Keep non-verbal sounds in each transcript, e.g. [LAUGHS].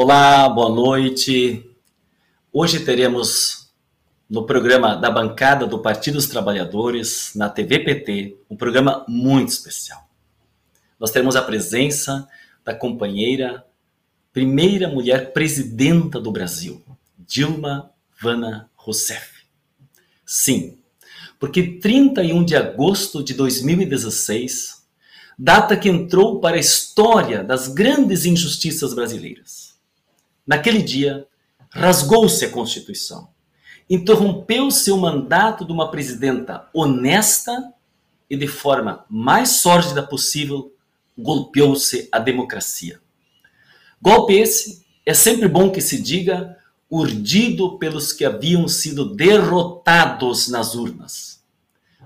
Olá, boa noite. Hoje teremos no programa da bancada do Partido dos Trabalhadores, na TV PT, um programa muito especial. Nós teremos a presença da companheira, primeira mulher presidenta do Brasil, Dilma Vana Rousseff. Sim, porque 31 de agosto de 2016, data que entrou para a história das grandes injustiças brasileiras Naquele dia, rasgou-se a Constituição, interrompeu-se o mandato de uma presidenta honesta e, de forma mais sórdida possível, golpeou-se a democracia. Golpe esse, é sempre bom que se diga, urdido pelos que haviam sido derrotados nas urnas.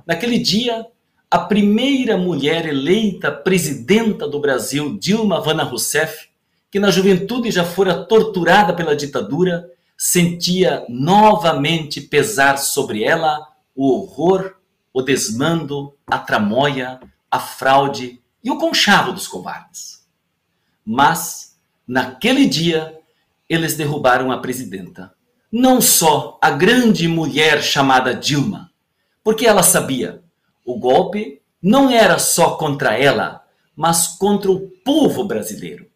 Naquele dia, a primeira mulher eleita presidenta do Brasil, Dilma Vana Rousseff, que na juventude já fora torturada pela ditadura, sentia novamente pesar sobre ela o horror, o desmando, a tramóia, a fraude e o conchavo dos covardes. Mas, naquele dia, eles derrubaram a presidenta. Não só a grande mulher chamada Dilma, porque ela sabia, o golpe não era só contra ela, mas contra o povo brasileiro.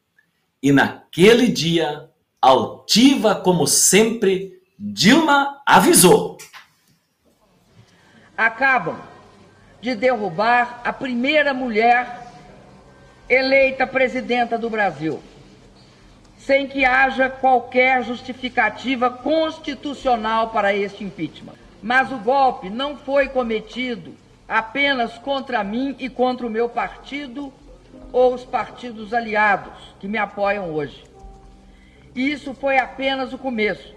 E naquele dia, altiva como sempre, Dilma avisou: Acabam de derrubar a primeira mulher eleita presidenta do Brasil, sem que haja qualquer justificativa constitucional para este impeachment. Mas o golpe não foi cometido apenas contra mim e contra o meu partido ou os partidos aliados que me apoiam hoje. E isso foi apenas o começo.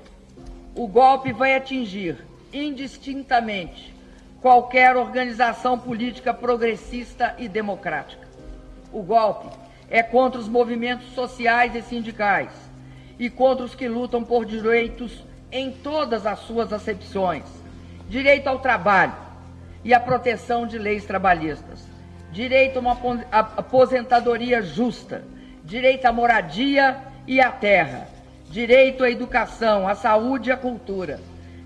O golpe vai atingir indistintamente qualquer organização política progressista e democrática. O golpe é contra os movimentos sociais e sindicais e contra os que lutam por direitos em todas as suas acepções: direito ao trabalho e a proteção de leis trabalhistas direito a uma aposentadoria justa, direito à moradia e à terra, direito à educação, à saúde e à cultura,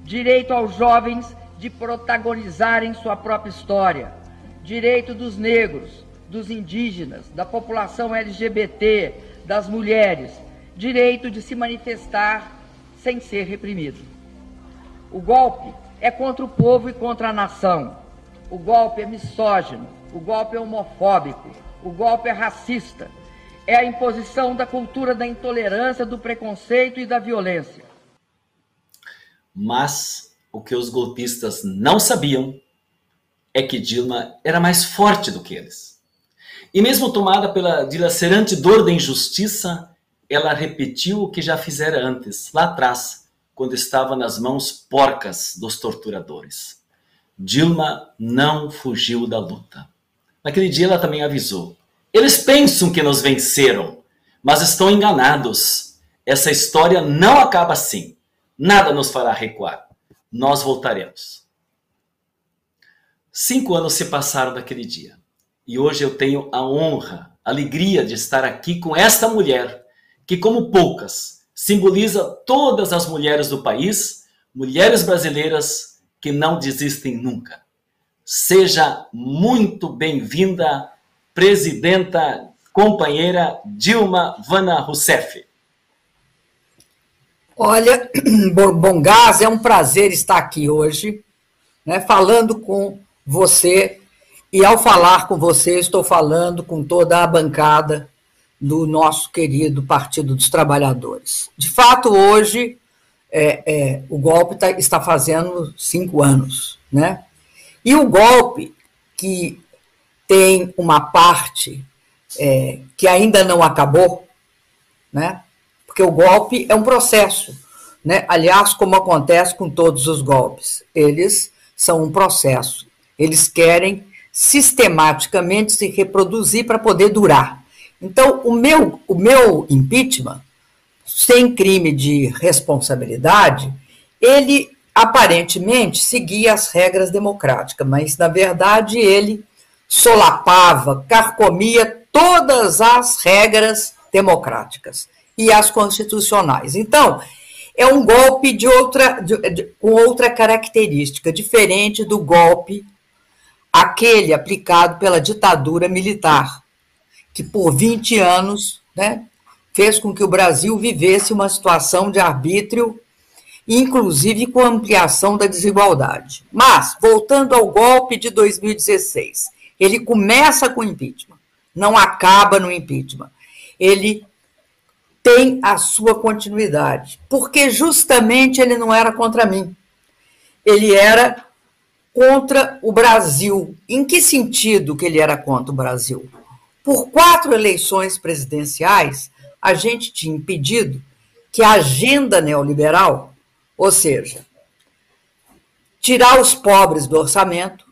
direito aos jovens de protagonizarem sua própria história, direito dos negros, dos indígenas, da população LGBT, das mulheres, direito de se manifestar sem ser reprimido. O golpe é contra o povo e contra a nação. O golpe é misógino, o golpe é homofóbico, o golpe é racista. É a imposição da cultura da intolerância, do preconceito e da violência. Mas o que os golpistas não sabiam é que Dilma era mais forte do que eles. E mesmo tomada pela dilacerante dor da injustiça, ela repetiu o que já fizera antes, lá atrás, quando estava nas mãos porcas dos torturadores. Dilma não fugiu da luta. Naquele dia ela também avisou: Eles pensam que nos venceram, mas estão enganados. Essa história não acaba assim. Nada nos fará recuar. Nós voltaremos. Cinco anos se passaram daquele dia. E hoje eu tenho a honra, a alegria de estar aqui com esta mulher, que, como poucas, simboliza todas as mulheres do país, mulheres brasileiras que não desistem nunca. Seja muito bem-vinda, presidenta, companheira Dilma Vana Rousseff. Olha, [CLEARS THROAT] Bom Gás, é um prazer estar aqui hoje, né, falando com você. E ao falar com você, estou falando com toda a bancada do nosso querido Partido dos Trabalhadores. De fato, hoje, é, é, o golpe tá, está fazendo cinco anos, né? E o golpe, que tem uma parte é, que ainda não acabou, né? porque o golpe é um processo. Né? Aliás, como acontece com todos os golpes, eles são um processo. Eles querem sistematicamente se reproduzir para poder durar. Então, o meu, o meu impeachment, sem crime de responsabilidade, ele aparentemente seguia as regras democráticas, mas na verdade ele solapava, carcomia todas as regras democráticas. e as constitucionais. Então, é um golpe de outra, de, de, com outra característica, diferente do golpe aquele aplicado pela ditadura militar, que por 20 anos né, fez com que o Brasil vivesse uma situação de arbítrio, inclusive com ampliação da desigualdade. Mas, voltando ao golpe de 2016, ele começa com impeachment, não acaba no impeachment. Ele tem a sua continuidade, porque justamente ele não era contra mim. Ele era contra o Brasil. Em que sentido que ele era contra o Brasil? Por quatro eleições presidenciais, a gente tinha impedido que a agenda neoliberal, ou seja, tirar os pobres do orçamento,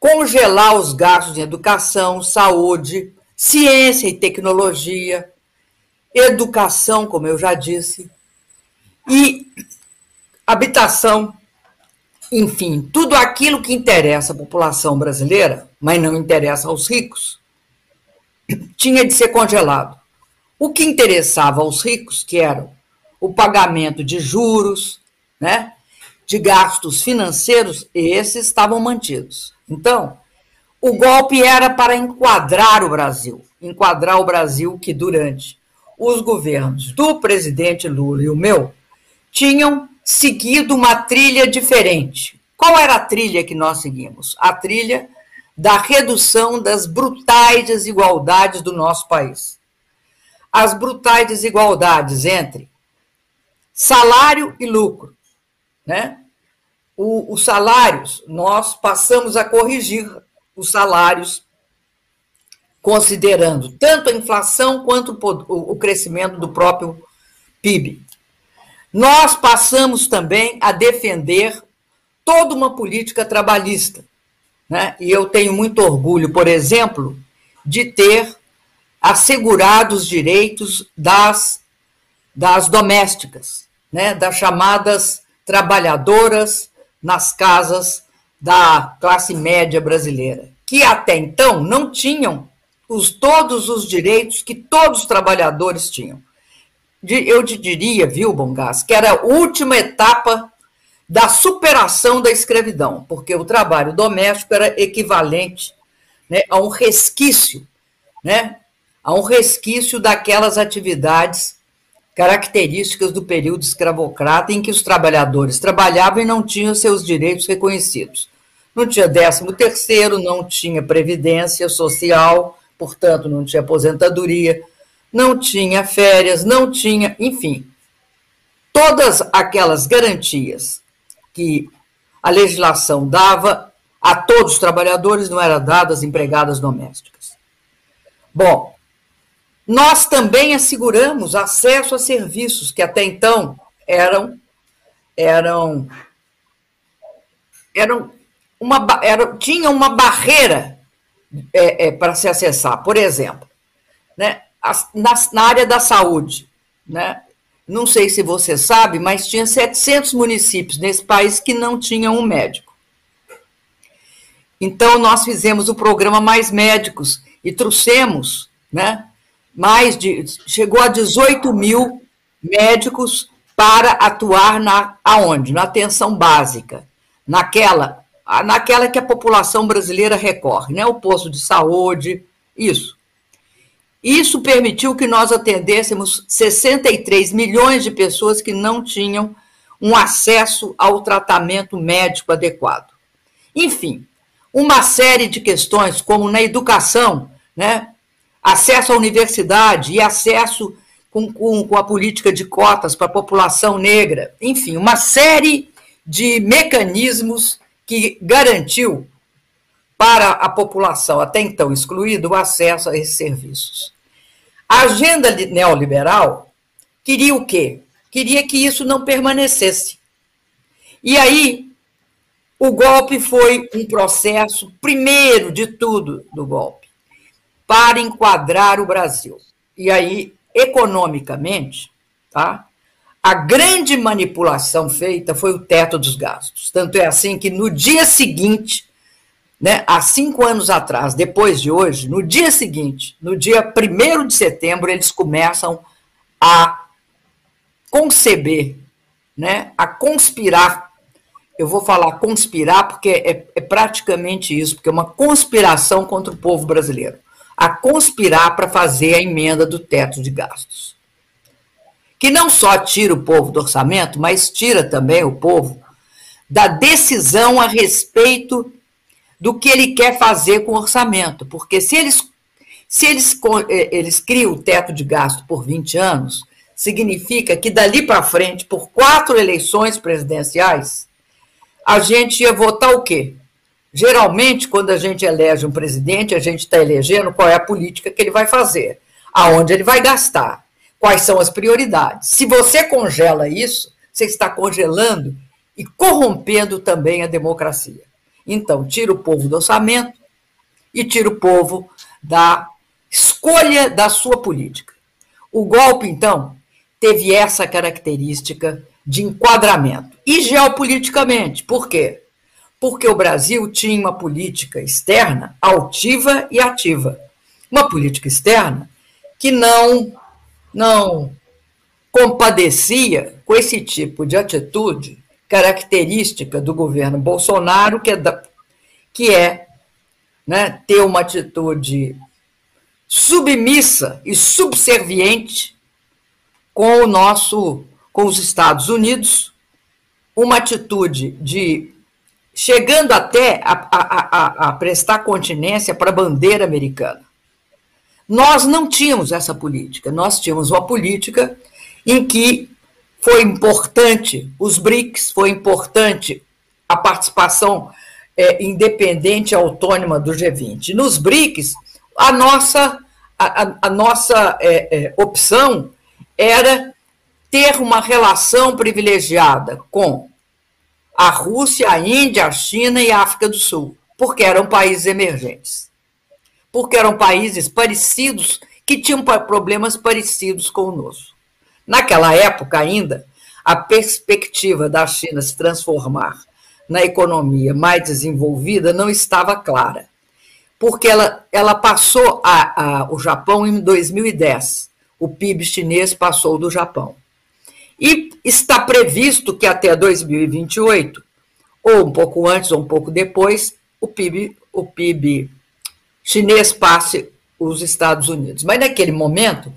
congelar os gastos em educação, saúde, ciência e tecnologia, educação, como eu já disse, e habitação, enfim, tudo aquilo que interessa à população brasileira, mas não interessa aos ricos, tinha de ser congelado. O que interessava aos ricos, que eram o pagamento de juros, né, de gastos financeiros, esses estavam mantidos. Então, o golpe era para enquadrar o Brasil, enquadrar o Brasil que durante os governos do presidente Lula e o meu tinham seguido uma trilha diferente. Qual era a trilha que nós seguimos? A trilha da redução das brutais desigualdades do nosso país. As brutais desigualdades entre salário e lucro, né? O, os salários, nós passamos a corrigir os salários considerando tanto a inflação quanto o crescimento do próprio PIB. Nós passamos também a defender toda uma política trabalhista. Né? E eu tenho muito orgulho, por exemplo, de ter assegurado os direitos das, das domésticas, né? das chamadas trabalhadoras nas casas da classe média brasileira, que até então não tinham os, todos os direitos que todos os trabalhadores tinham. Eu te diria, viu, Bongás, que era a última etapa da superação da escravidão, porque o trabalho doméstico era equivalente né, a um resquício, né, a um resquício daquelas atividades características do período escravocrata em que os trabalhadores trabalhavam e não tinham seus direitos reconhecidos. Não tinha décimo terceiro, não tinha previdência social, portanto, não tinha aposentadoria, não tinha férias, não tinha, enfim, todas aquelas garantias que a legislação dava a todos os trabalhadores não eram dadas empregadas domésticas. Bom, nós também asseguramos acesso a serviços que até então eram eram eram uma era, tinha uma barreira é, é, para se acessar. Por exemplo, né, na, na, área da saúde, né, não sei se você sabe, mas tinha 700 municípios nesse país que não tinham um médico. Então, nós fizemos o programa Mais Médicos e trouxemos, né, mais de, chegou a 18 mil médicos para atuar na, aonde? Na atenção básica, naquela naquela que a população brasileira recorre, né? O posto de saúde, isso. Isso permitiu que nós atendêssemos 63 milhões de pessoas que não tinham um acesso ao tratamento médico adequado. Enfim, uma série de questões, como na educação, né? Acesso à universidade e acesso com, com, com a política de cotas para a população negra, enfim, uma série de mecanismos que garantiu para a população até então excluída o acesso a esses serviços. A agenda neoliberal queria o quê? Queria que isso não permanecesse. E aí, o golpe foi um processo, primeiro de tudo, do golpe, para enquadrar o Brasil. E aí, economicamente, tá? A grande manipulação feita foi o teto dos gastos. Tanto é assim que no dia seguinte, né, há cinco anos atrás, depois de hoje, no dia seguinte, no dia 1 de setembro, eles começam a conceber, né, a conspirar. Eu vou falar conspirar porque é, é praticamente isso, porque é uma conspiração contra o povo brasileiro. A conspirar para fazer a emenda do teto de gastos. Que não só tira o povo do orçamento, mas tira também o povo da decisão a respeito do que ele quer fazer com o orçamento. Porque se eles, se eles, eh, eles criam o teto de gasto por 20 anos, significa que dali para frente, por quatro eleições presidenciais, a gente ia votar o quê? Geralmente, quando a gente elege um presidente, a gente está elegendo qual é a política que ele vai fazer, aonde ele vai gastar, quais são as prioridades. Se você congela isso, você está congelando e corrompendo também a democracia. Então, tira o povo do orçamento e tira o povo da escolha da sua política. O golpe, então, teve essa característica de enquadramento. E geopoliticamente, por quê? Porque o Brasil tinha uma política externa altiva e ativa. Uma política externa que não não compadecia com esse tipo de atitude característica do governo Bolsonaro, que é, da, que é né, ter uma atitude submissa e subserviente com o nosso, com os Estados Unidos, uma atitude de chegando até a, a, a, a prestar continência para a bandeira americana. Nós não tínhamos essa política, nós tínhamos uma política em que foi importante os BRICS, foi importante a participação é, independente e autônoma do G20. Nos BRICS, a nossa, a, a nossa é, é, opção era ter uma relação privilegiada com a Rússia, a Índia, a China e a África do Sul, porque eram países emergentes. Porque eram países parecidos, que tinham problemas parecidos com o nosso. Naquela época ainda, a perspectiva da China se transformar na economia mais desenvolvida não estava clara, porque ela, ela passou a, a, o Japão em 2010. O PIB chinês passou do Japão. E está previsto que até 2028, ou um pouco antes ou um pouco depois, o PIB, o PIB chinês passe os Estados Unidos. Mas naquele momento,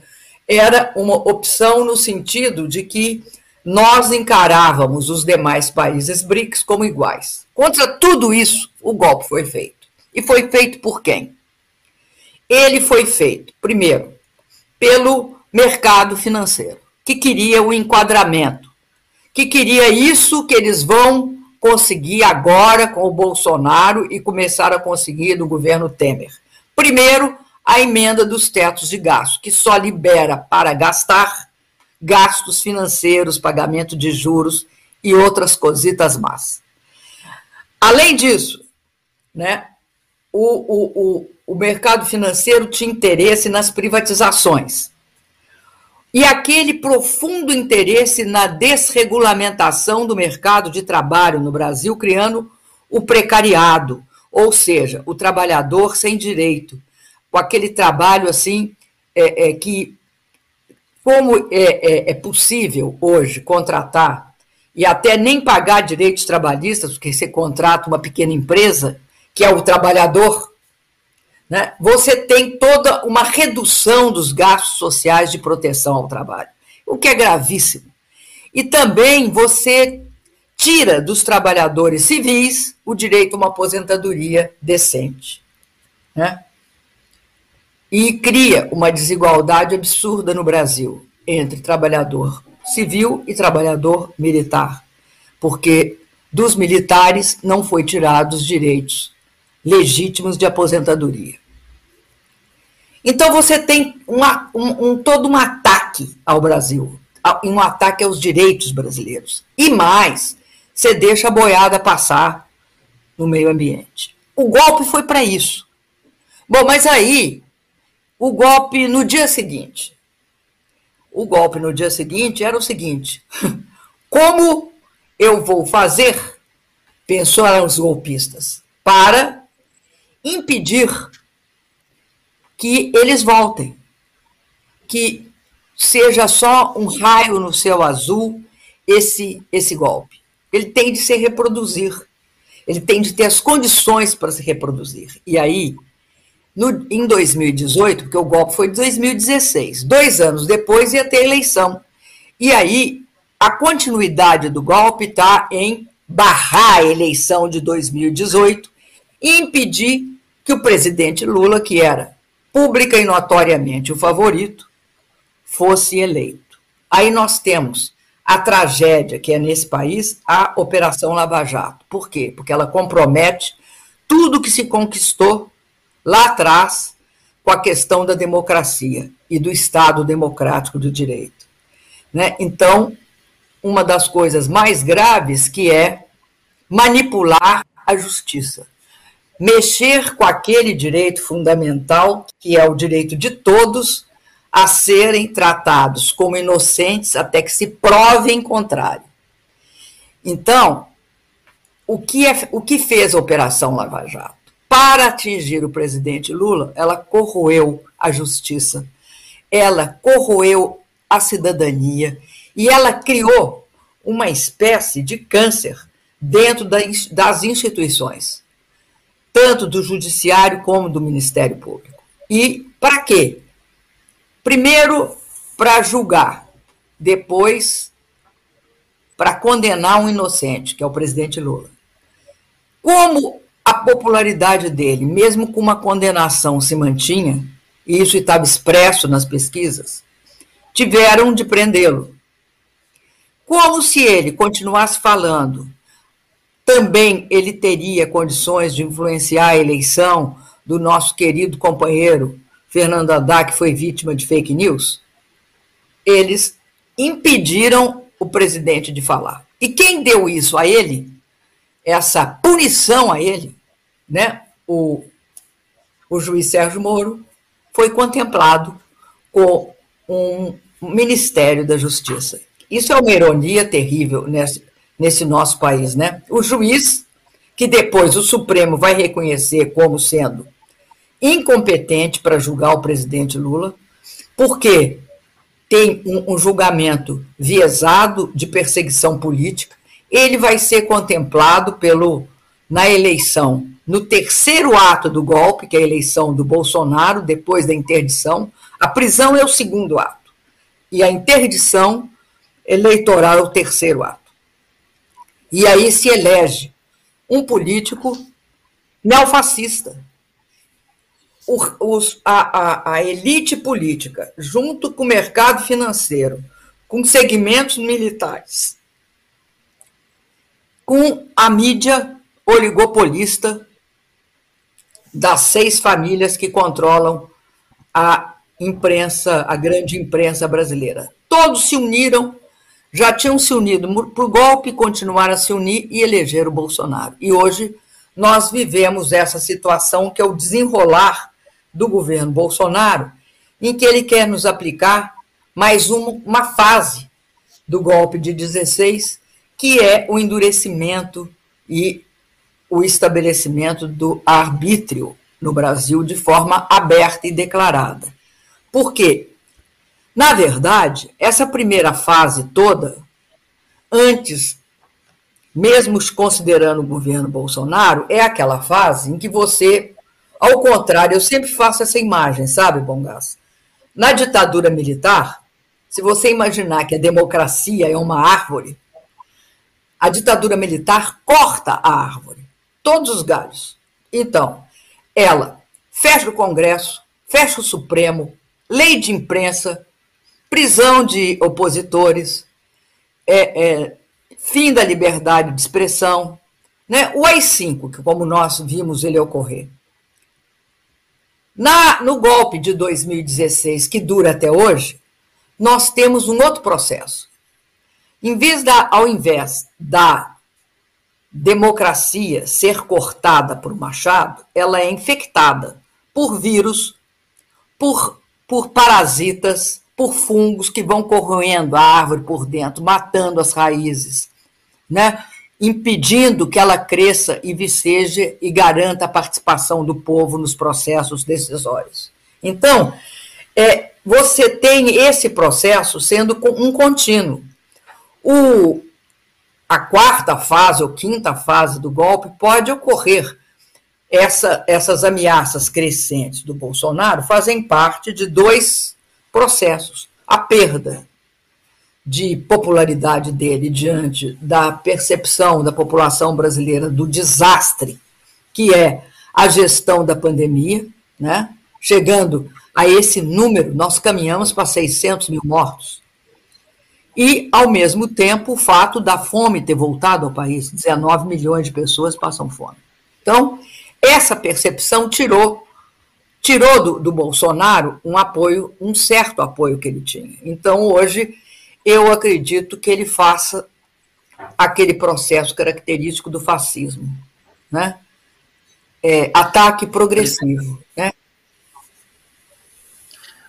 era uma opção no sentido de que nós encarávamos os demais países BRICS como iguais. Contra tudo isso, o golpe foi feito. E foi feito por quem? Ele foi feito, primeiro, pelo mercado financeiro, que queria o enquadramento, que queria isso que eles vão conseguir agora com o Bolsonaro e começaram a conseguir no governo Temer. Primeiro, a emenda dos tetos de gasto, que só libera para gastar gastos financeiros, pagamento de juros e outras cositas más. Além disso, né, o, o, o, o mercado financeiro tinha interesse nas privatizações. E aquele profundo interesse na desregulamentação do mercado de trabalho no Brasil, criando o precariado, ou seja, o trabalhador sem direito, com aquele trabalho assim é, é, que, como é, é, é possível hoje contratar e até nem pagar direitos trabalhistas, porque você contrata uma pequena empresa, que é o trabalhador, né, você tem toda uma redução dos gastos sociais de proteção ao trabalho, o que é gravíssimo. E também você tira dos trabalhadores civis o direito a uma aposentadoria decente. Né? e cria uma desigualdade absurda no Brasil entre trabalhador civil e trabalhador militar, porque dos militares não foi tirados direitos legítimos de aposentadoria. Então você tem uma, um, um, todo um ataque ao Brasil, um ataque aos direitos brasileiros. E mais, você deixa a boiada passar no meio ambiente. O golpe foi para isso. Bom, mas aí o golpe no dia seguinte. O golpe no dia seguinte era o seguinte: [LAUGHS] como eu vou fazer, pensaram os golpistas, para impedir que eles voltem, que seja só um raio no céu azul esse, esse golpe. Ele tem de se reproduzir. Ele tem de ter as condições para se reproduzir. E aí, no, em 2018, porque o golpe foi em 2016, dois anos depois ia ter eleição. E aí, a continuidade do golpe está em barrar a eleição de 2018 e impedir que o presidente Lula, que era pública e notoriamente o favorito, fosse eleito. Aí nós temos a tragédia que é nesse país, a Operação Lava Jato. Por quê? Porque ela compromete tudo que se conquistou lá atrás com a questão da democracia e do Estado democrático do direito. Né? Então, uma das coisas mais graves que é manipular a justiça, mexer com aquele direito fundamental que é o direito de todos a serem tratados como inocentes até que se prove em contrário. Então, o que, é, o que fez a Operação Lava Jato? Para atingir o presidente Lula, ela corroeu a justiça, ela corroeu a cidadania e ela criou uma espécie de câncer dentro das instituições, tanto do judiciário como do Ministério Público. E para quê? Primeiro, para julgar, depois, para condenar um inocente, que é o presidente Lula. Como a popularidade dele, mesmo com uma condenação, se mantinha, e isso estava expresso nas pesquisas, tiveram de prendê-lo. Como se ele continuasse falando, também ele teria condições de influenciar a eleição do nosso querido companheiro Fernando Haddad, que foi vítima de fake news, eles impediram o presidente de falar. E quem deu isso a ele, essa punição a ele, né? O, o juiz Sérgio Moro foi contemplado com um Ministério da Justiça. Isso é uma ironia terrível nesse, nesse nosso país, né? O juiz, que depois o Supremo vai reconhecer como sendo incompetente para julgar o presidente Lula, porque tem um, um julgamento viesado de perseguição política, ele vai ser contemplado pelo na eleição, no terceiro ato do golpe, que é a eleição do Bolsonaro, depois da interdição, a prisão é o segundo ato, e a interdição eleitoral é o terceiro ato. E aí se elege um político neofascista, os, a, a, a elite política, junto com o mercado financeiro, com segmentos militares, com a mídia oligopolista das seis famílias que controlam a imprensa, a grande imprensa brasileira. Todos se uniram, já tinham se unido por golpe, continuaram a se unir e elegeram o Bolsonaro. E hoje nós vivemos essa situação que é o desenrolar do governo Bolsonaro, em que ele quer nos aplicar mais uma, uma fase do golpe de 16, que é o endurecimento e o estabelecimento do arbítrio no Brasil de forma aberta e declarada. Por quê? Na verdade, essa primeira fase toda, antes, mesmo considerando o governo Bolsonaro, é aquela fase em que você ao contrário, eu sempre faço essa imagem, sabe, Bongás? Na ditadura militar, se você imaginar que a democracia é uma árvore, a ditadura militar corta a árvore, todos os galhos. Então, ela fecha o Congresso, fecha o Supremo, lei de imprensa, prisão de opositores, é, é, fim da liberdade de expressão, né? o AI-5, que como nós vimos ele ocorrer. Na, no golpe de 2016, que dura até hoje, nós temos um outro processo. Em vez da, ao invés da democracia ser cortada por machado, ela é infectada por vírus, por, por parasitas, por fungos que vão corroendo a árvore por dentro, matando as raízes, né? impedindo que ela cresça e viceje e garanta a participação do povo nos processos decisórios. Então, é, você tem esse processo sendo um contínuo. O, a quarta fase ou quinta fase do golpe pode ocorrer. Essa, essas ameaças crescentes do Bolsonaro fazem parte de dois processos. A perda de popularidade dele diante da percepção da população brasileira do desastre que é a gestão da pandemia, né? chegando a esse número, nós caminhamos para 600 mil mortos. E, ao mesmo tempo, o fato da fome ter voltado ao país, 19 milhões de pessoas passam fome. Então, essa percepção tirou tirou do, do Bolsonaro um apoio, um certo apoio que ele tinha. Então, hoje, eu acredito que ele faça aquele processo característico do fascismo, né? É, ataque progressivo, né?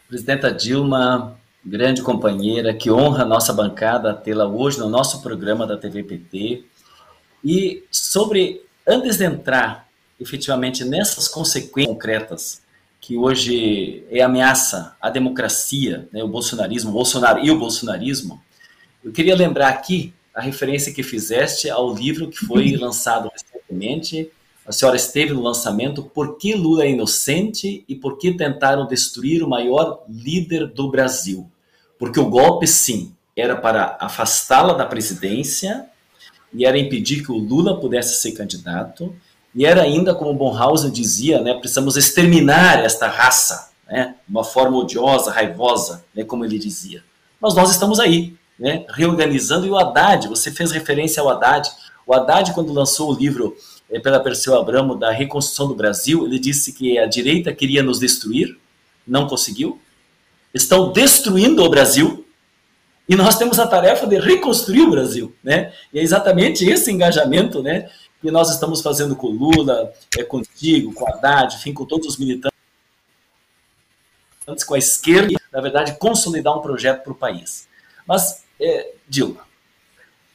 Presidenta Dilma, grande companheira, que honra a nossa bancada tê-la hoje no nosso programa da TVPT. E sobre, antes de entrar efetivamente nessas consequências concretas que hoje é ameaça à democracia, né, o bolsonarismo, o Bolsonaro e o bolsonarismo, eu queria lembrar aqui a referência que fizeste ao livro que foi [LAUGHS] lançado recentemente. A senhora esteve no lançamento Por que Lula é inocente e por que tentaram destruir o maior líder do Brasil? Porque o golpe, sim, era para afastá-la da presidência e era impedir que o Lula pudesse ser candidato e era ainda, como Bonhausen dizia, né, precisamos exterminar esta raça, né, de uma forma odiosa, raivosa, né, como ele dizia. Mas nós estamos aí, né, reorganizando, e o Haddad, você fez referência ao Haddad, o Haddad, quando lançou o livro é, pela Perseu Abramo da reconstrução do Brasil, ele disse que a direita queria nos destruir, não conseguiu, estão destruindo o Brasil, e nós temos a tarefa de reconstruir o Brasil, né? E é exatamente esse engajamento, né, que nós estamos fazendo com o Lula, é, contigo, com a Haddad, enfim, com todos os militantes, com a esquerda, e, na verdade, consolidar um projeto para o país. Mas, é, Dilma,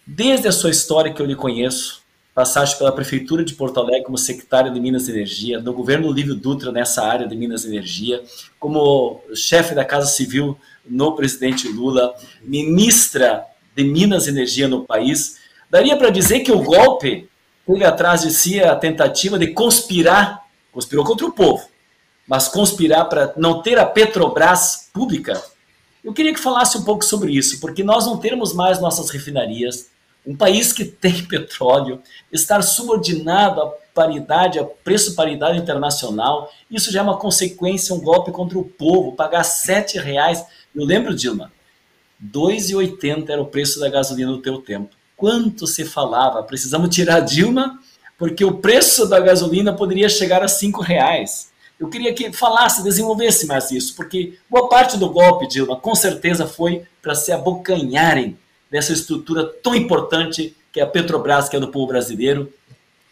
desde a sua história que eu lhe conheço, passagem pela Prefeitura de Porto Alegre como secretária de Minas e Energia, no governo Lívio Dutra nessa área de Minas e Energia, como chefe da Casa Civil no presidente Lula, ministra de Minas e Energia no país, daria para dizer que o golpe teve atrás de si a tentativa de conspirar, conspirou contra o povo, mas conspirar para não ter a Petrobras pública. Eu queria que falasse um pouco sobre isso, porque nós não termos mais nossas refinarias, um país que tem [LAUGHS] petróleo, estar subordinado à paridade, a preço paridade internacional, isso já é uma consequência, um golpe contra o povo, pagar sete reais. Eu lembro, Dilma, 2,80 era o preço da gasolina no teu tempo quanto se falava, precisamos tirar Dilma, porque o preço da gasolina poderia chegar a cinco reais. Eu queria que falasse, desenvolvesse mais isso, porque boa parte do golpe, Dilma, com certeza foi para se abocanharem dessa estrutura tão importante que é a Petrobras, que é do povo brasileiro,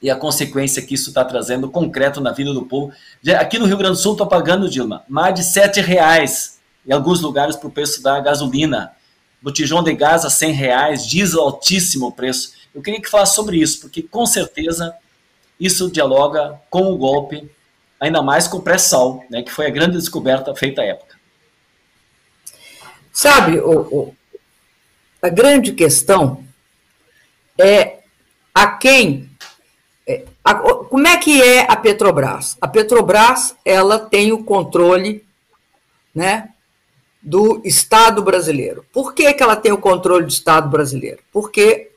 e a consequência que isso está trazendo concreto na vida do povo. Aqui no Rio Grande do Sul, estou pagando, Dilma, mais de sete reais em alguns lugares para o preço da gasolina botijão de gás a 100 reais, diesel altíssimo o preço. Eu queria que falasse sobre isso, porque com certeza isso dialoga com o golpe, ainda mais com o pré-sal, né, que foi a grande descoberta feita à época. Sabe, o, o, a grande questão é a quem. É, a, como é que é a Petrobras? A Petrobras ela tem o controle né, do Estado brasileiro. Por que, que ela tem o controle do Estado brasileiro? Porque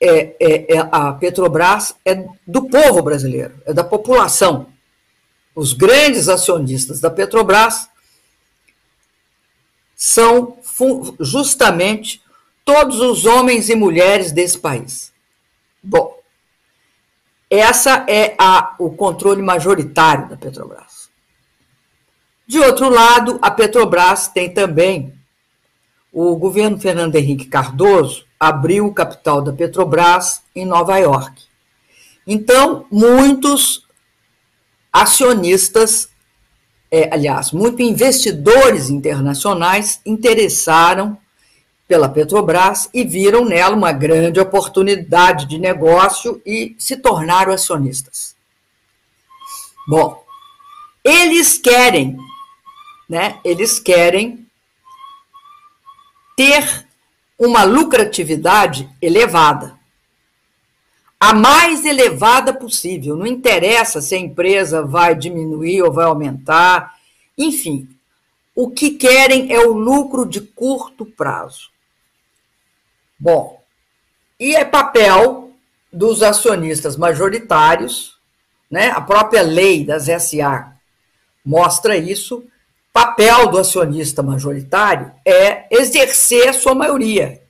é, é, é, a Petrobras é do povo brasileiro, é da população. Os grandes acionistas da Petrobras são justamente todos os homens e mulheres desse país. Bom, essa é a, o controle majoritário da Petrobras. De outro lado, a Petrobras tem também o governo Fernando Henrique Cardoso abriu o capital da Petrobras em Nova York. Então, muitos acionistas, é, aliás, muitos investidores internacionais interessaram pela Petrobras e viram nela uma grande oportunidade de negócio e se tornaram acionistas. Bom, eles querem né, eles querem ter uma lucratividade elevada. A mais elevada possível. Não interessa se a empresa vai diminuir ou vai aumentar. Enfim, o que querem é o lucro de curto prazo. Bom, e é papel dos acionistas majoritários, né? A própria lei das SA mostra isso. Papel do acionista majoritário é exercer a sua maioria.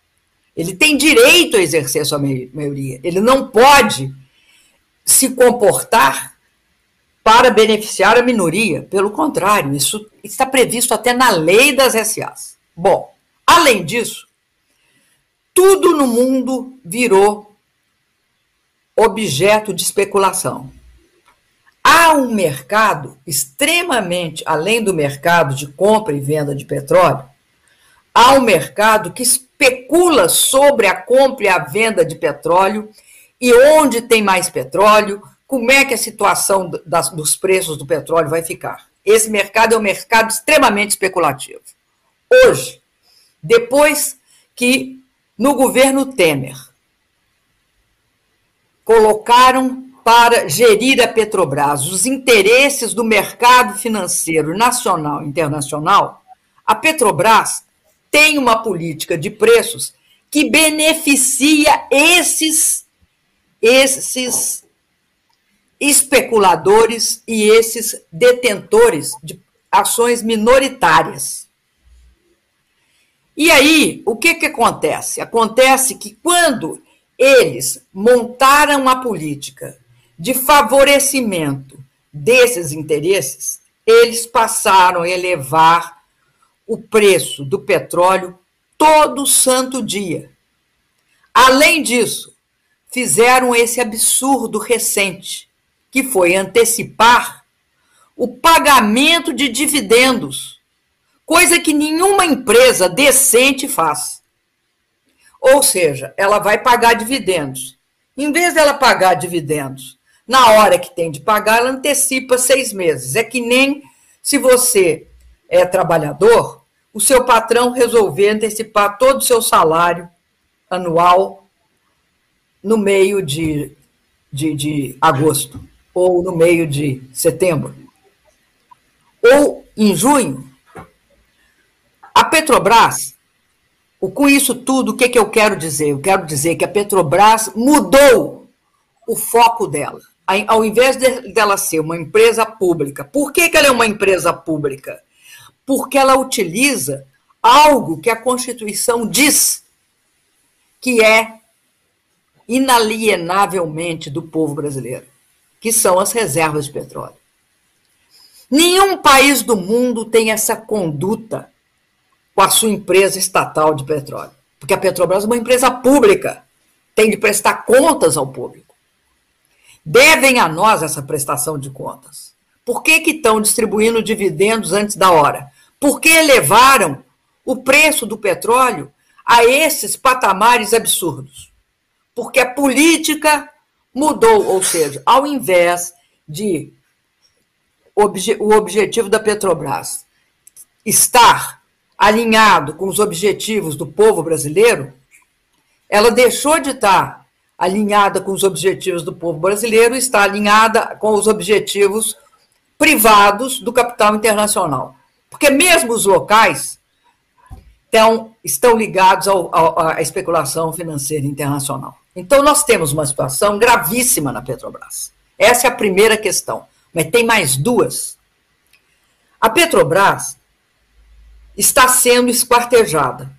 Ele tem direito a exercer a sua maioria. Ele não pode se comportar para beneficiar a minoria. Pelo contrário, isso está previsto até na lei das SAs. Bom, além disso, tudo no mundo virou objeto de especulação. Há um mercado extremamente, além do mercado de compra e venda de petróleo, há um mercado que especula sobre a compra e a venda de petróleo e onde tem mais petróleo, como é que a situação das, dos preços do petróleo vai ficar. Esse mercado é um mercado extremamente especulativo. Hoje, depois que no governo Temer colocaram para gerir a Petrobras os interesses do mercado financeiro nacional e internacional, a Petrobras tem uma política de preços que beneficia esses esses especuladores e esses detentores de ações minoritárias. E aí, o que, que acontece? Acontece que quando eles montaram a política de favorecimento desses interesses, eles passaram a elevar o preço do petróleo todo santo dia. Além disso, fizeram esse absurdo recente, que foi antecipar o pagamento de dividendos, coisa que nenhuma empresa decente faz. Ou seja, ela vai pagar dividendos. Em vez dela pagar dividendos na hora que tem de pagar, ela antecipa seis meses. É que nem se você é trabalhador, o seu patrão resolver antecipar todo o seu salário anual no meio de, de, de agosto ou no meio de setembro. Ou em junho. A Petrobras, com isso tudo, o que, que eu quero dizer? Eu quero dizer que a Petrobras mudou o foco dela ao invés de, dela ser uma empresa pública, por que, que ela é uma empresa pública? Porque ela utiliza algo que a Constituição diz que é inalienavelmente do povo brasileiro, que são as reservas de petróleo. Nenhum país do mundo tem essa conduta com a sua empresa estatal de petróleo, porque a Petrobras é uma empresa pública, tem de prestar contas ao público devem a nós essa prestação de contas. Por que, que estão distribuindo dividendos antes da hora? Por que elevaram o preço do petróleo a esses patamares absurdos? Porque a política mudou, ou seja, ao invés de obje o objetivo da Petrobras estar alinhado com os objetivos do povo brasileiro, ela deixou de estar alinhada com os objetivos do povo brasileiro, está alinhada com os objetivos privados do capital internacional. Porque mesmo os locais estão, estão ligados ao, ao, à especulação financeira internacional. Então, nós temos uma situação gravíssima na Petrobras. Essa é a primeira questão. Mas tem mais duas. A Petrobras está sendo esquartejada.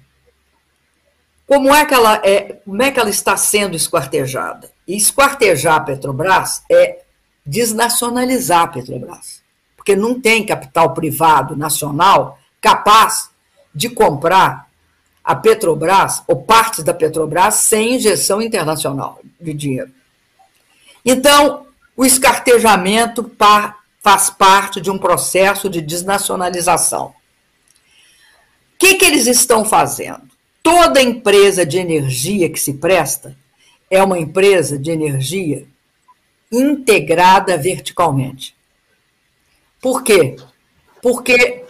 Como é que ela é, como é que ela está sendo esquartejada? E esquartejar a Petrobras é desnacionalizar a Petrobras. Porque não tem capital privado nacional capaz de comprar a Petrobras ou partes da Petrobras sem injeção internacional de dinheiro. Então, o escartejamento faz parte de um processo de desnacionalização. O que, que eles estão fazendo? Toda empresa de energia que se presta é uma empresa de energia integrada verticalmente. Por quê? Porque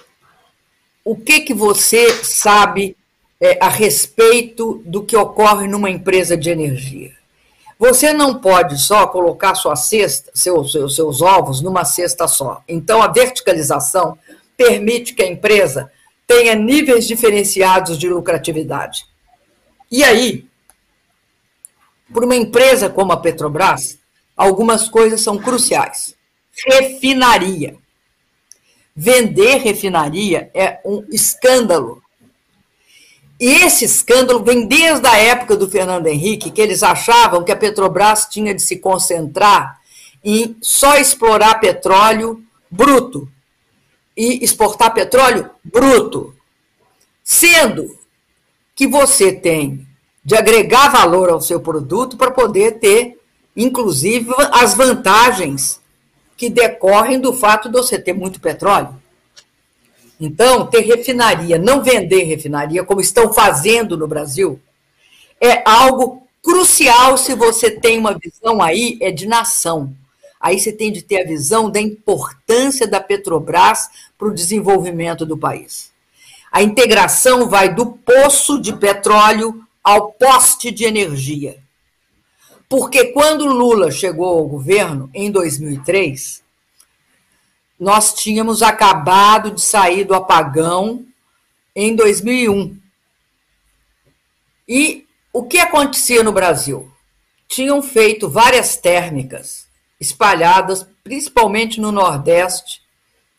o que, que você sabe é, a respeito do que ocorre numa empresa de energia. Você não pode só colocar sua cesta, seus, seus, seus ovos numa cesta só. Então, a verticalização permite que a empresa tenha níveis diferenciados de lucratividade. E aí, para uma empresa como a Petrobras, algumas coisas são cruciais. Refinaria. Vender refinaria é um escândalo e esse escândalo vem desde a época do Fernando Henrique, que eles achavam que a Petrobras tinha de se concentrar em só explorar petróleo bruto e exportar petróleo bruto. Sendo que você tem de agregar valor ao seu produto para poder ter, inclusive, as vantagens que decorrem do fato de você ter muito petróleo. Então, ter refinaria, não vender refinaria, como estão fazendo no Brasil, é algo crucial se você tem uma visão aí, é de nação. Aí você tem de ter a visão da importância da Petrobras para o desenvolvimento do país. A integração vai do poço de petróleo ao poste de energia. Porque quando Lula chegou ao governo, em 2003, nós tínhamos acabado de sair do apagão em 2001. E o que acontecia no Brasil? Tinham feito várias térmicas espalhadas, principalmente no Nordeste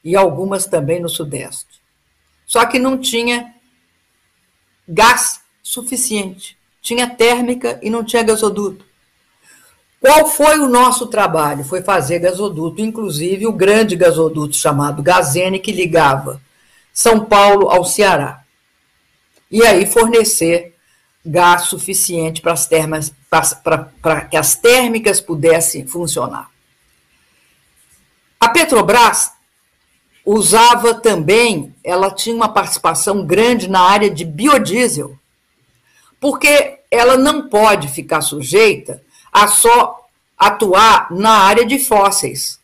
e algumas também no Sudeste. Só que não tinha gás suficiente. Tinha térmica e não tinha gasoduto. Qual foi o nosso trabalho? Foi fazer gasoduto, inclusive o grande gasoduto chamado Gazene, que ligava São Paulo ao Ceará. E aí fornecer gás suficiente para que as térmicas pudessem funcionar. A Petrobras usava também, ela tinha uma participação grande na área de biodiesel, porque ela não pode ficar sujeita a só atuar na área de fósseis.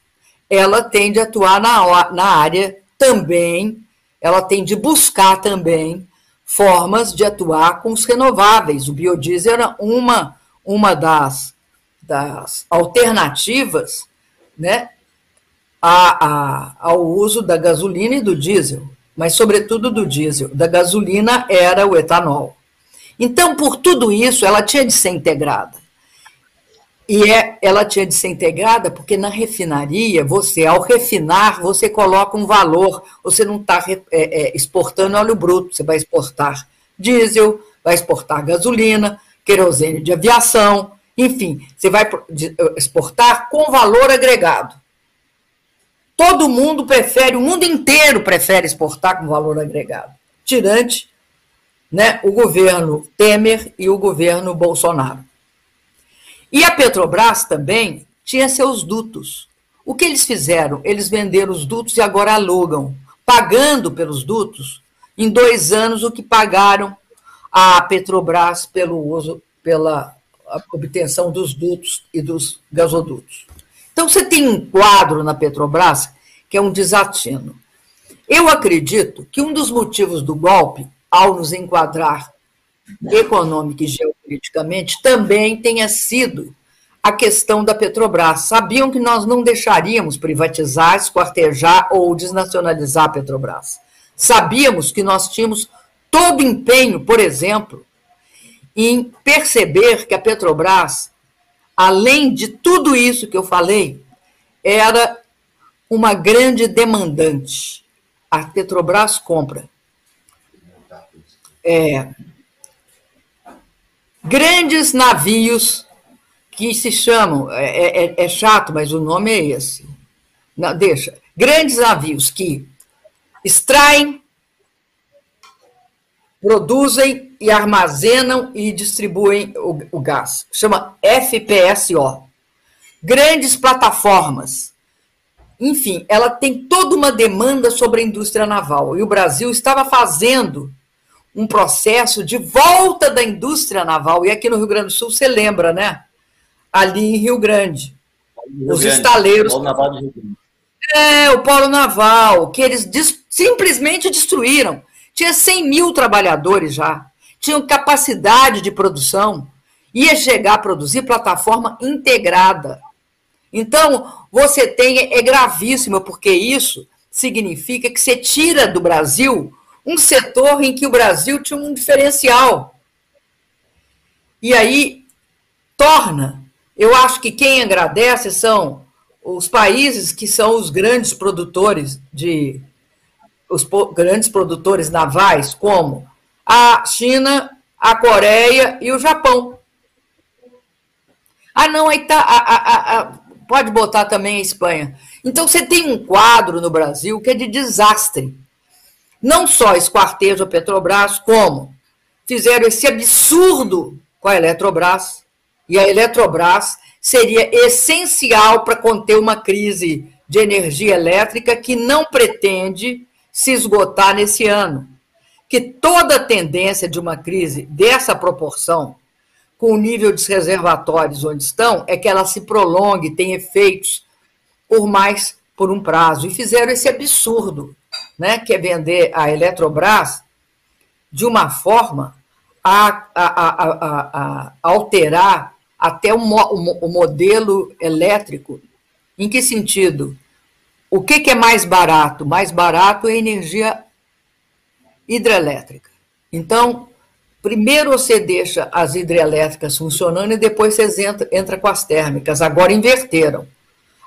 Ela tem de atuar na, na área também, ela tem de buscar também formas de atuar com os renováveis. O biodiesel era uma, uma das, das alternativas né, a, a, ao uso da gasolina e do diesel, mas, sobretudo, do diesel. Da gasolina era o etanol. Então, por tudo isso, ela tinha de ser integrada. E é, ela tinha de ser integrada porque na refinaria, você, ao refinar, você coloca um valor, você não está é, é, exportando óleo bruto, você vai exportar diesel, vai exportar gasolina, querosene de aviação, enfim, você vai exportar com valor agregado. Todo mundo prefere, o mundo inteiro prefere exportar com valor agregado, tirante né, o governo Temer e o governo Bolsonaro. E a Petrobras também tinha seus dutos. O que eles fizeram? Eles venderam os dutos e agora alugam, pagando pelos dutos em dois anos o que pagaram a Petrobras pelo uso, pela obtenção dos dutos e dos gasodutos. Então você tem um quadro na Petrobras que é um desatino. Eu acredito que um dos motivos do golpe, ao nos enquadrar econômica e geopoliticamente, também tenha sido a questão da Petrobras. Sabiam que nós não deixaríamos privatizar, esquartejar ou desnacionalizar a Petrobras. Sabíamos que nós tínhamos todo empenho, por exemplo, em perceber que a Petrobras, além de tudo isso que eu falei, era uma grande demandante. A Petrobras compra é, grandes navios que se chamam, é, é, é, é, chato, mas o nome é esse. Não, deixa. Grandes navios que extraem, produzem e armazenam e distribuem o, o gás. Chama FPSO. Grandes plataformas. Enfim, ela tem toda uma demanda sobre a indústria naval. E o Brasil estava fazendo um processo de volta da indústria naval. E aqui no Rio Grande do Sul, você lembra, né? Ali em Rio Grande. Rio os Grande, estaleiros. O Naval de Rio Grande. É, o Polo Naval, que eles Simplesmente destruíram. Tinha 100 mil trabalhadores já. Tinham capacidade de produção. Ia chegar a produzir plataforma integrada. Então, você tem, é gravíssimo, porque isso significa que você tira do Brasil um setor em que o Brasil tinha um diferencial. E aí torna, eu acho que quem agradece são os países que são os grandes produtores de os grandes produtores navais, como a China, a Coreia e o Japão. Ah, não, aí tá. A, a, a, pode botar também a Espanha. Então você tem um quadro no Brasil que é de desastre. Não só esquarteja a Petrobras, como fizeram esse absurdo com a Eletrobras, e a Eletrobras seria essencial para conter uma crise de energia elétrica que não pretende se esgotar nesse ano. Que toda tendência de uma crise dessa proporção, com o nível de reservatórios onde estão, é que ela se prolongue, tenha efeitos por mais por um prazo. E fizeram esse absurdo né, que é vender a Eletrobras de uma forma a, a, a, a alterar até o, o, o, modelo elétrico. Em que sentido? O que, que é mais barato? Mais barato é energia hidrelétrica. Então, primeiro você deixa as hidrelétricas funcionando e depois você entra, entra com as térmicas. Agora inverteram.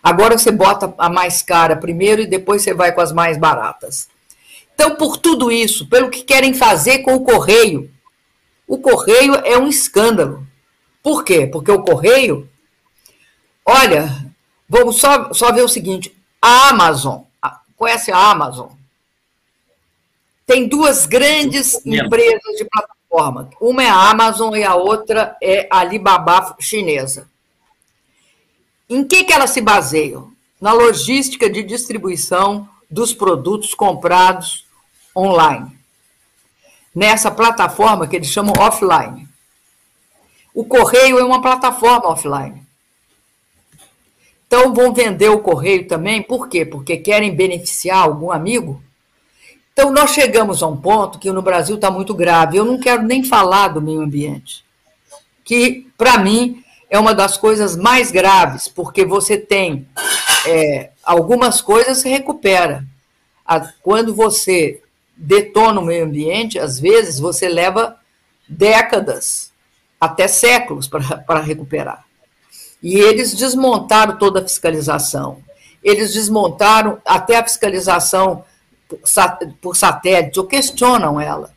Agora você bota a mais cara primeiro e depois você vai com as mais baratas. Então, por tudo isso, pelo que querem fazer com o correio, o correio é um escândalo. Por quê? Porque o correio, olha, vamos só, só ver o seguinte: a Amazon, conhece a Amazon? Tem duas grandes empresas de plataforma. Uma é a Amazon e a outra é a Alibaba chinesa. Em que, que elas se baseiam? Na logística de distribuição dos produtos comprados online. Nessa plataforma que eles chamam offline. O correio é uma plataforma offline. Então vão vender o correio também, por quê? Porque querem beneficiar algum amigo? Então nós chegamos a um ponto que no Brasil está muito grave. Eu não quero nem falar do meio ambiente, que para mim é uma das coisas mais graves, porque você tem é, algumas coisas se recupera. Quando você detona o meio ambiente, às vezes você leva décadas, até séculos para recuperar. E eles desmontaram toda a fiscalização. Eles desmontaram até a fiscalização por satélite, ou questionam ela.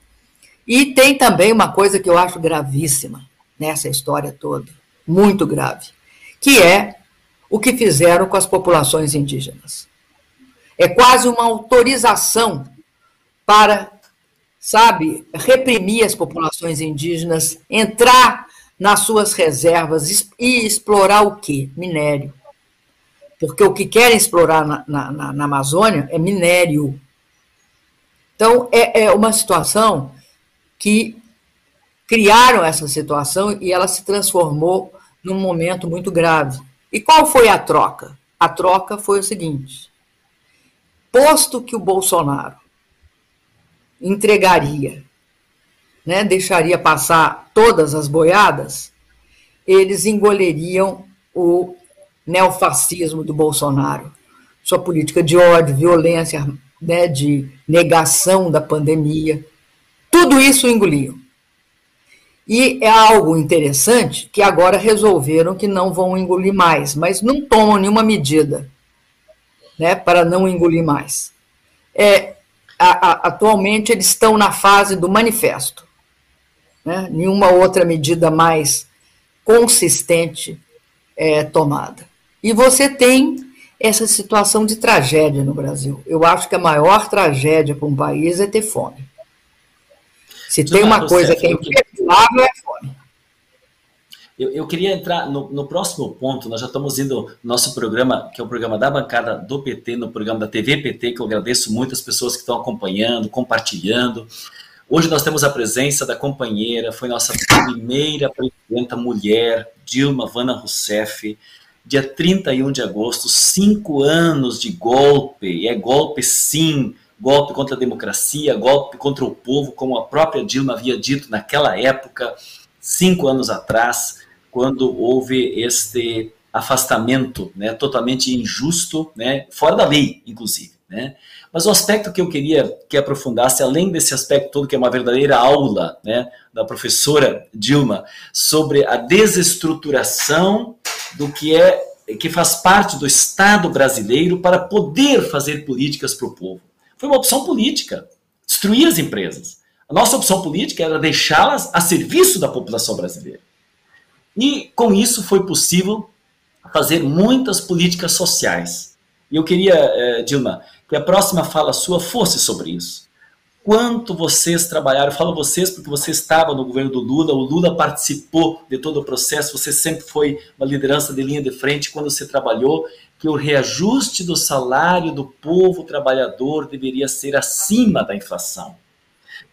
E tem também uma coisa que eu acho gravíssima nessa história toda muito grave, que é o que fizeram com as populações indígenas. É quase uma autorização para, sabe, reprimir as populações indígenas, entrar nas suas reservas e explorar o quê? Minério. Porque o que querem explorar na, na, na Amazônia é minério. Então, é, é uma situação que criaram essa situação e ela se transformou num momento muito grave. E qual foi a troca? A troca foi o seguinte: posto que o Bolsonaro entregaria, né, deixaria passar todas as boiadas, eles engoleriam o neofascismo do Bolsonaro, sua política de ódio, violência, né, de negação da pandemia, tudo isso engoliam. E é algo interessante que agora resolveram que não vão engolir mais, mas não tomam nenhuma medida né, para não engolir mais. É, a, a, atualmente eles estão na fase do manifesto. Né, nenhuma outra medida mais consistente é tomada. E você tem essa situação de tragédia no Brasil. Eu acho que a maior tragédia para um país é ter fome. Se tem uma coisa que é imperdoável, é fome. Eu, eu, queria entrar no, no, próximo ponto. Nós já estamos indo no nosso programa, que é o programa da bancada do PT, no programa da TV PT, que eu agradeço muito as pessoas que estão acompanhando, compartilhando. Hoje nós temos a presença da companheira, foi nossa primeira presidenta mulher, Dilma Vana Rousseff, dia 31 de agosto, cinco anos de golpe, e é golpe sim, golpe contra a democracia, golpe contra o povo, como a própria Dilma havia dito naquela época, cinco anos atrás, quando houve este afastamento né, totalmente injusto, né, fora da lei, inclusive. Né? Mas o aspecto que eu queria que aprofundasse, além desse aspecto todo, que é uma verdadeira aula né, da professora Dilma, sobre a desestruturação do que é que faz parte do Estado brasileiro para poder fazer políticas para o povo. Foi uma opção política, destruir as empresas. A nossa opção política era deixá-las a serviço da população brasileira. E com isso foi possível fazer muitas políticas sociais. E eu queria, eh, Dilma, que a próxima fala sua fosse sobre isso. Quanto vocês trabalharam, eu falo vocês porque você estava no governo do Lula, o Lula participou de todo o processo, você sempre foi uma liderança de linha de frente quando você trabalhou, que o reajuste do salário do povo trabalhador deveria ser acima da inflação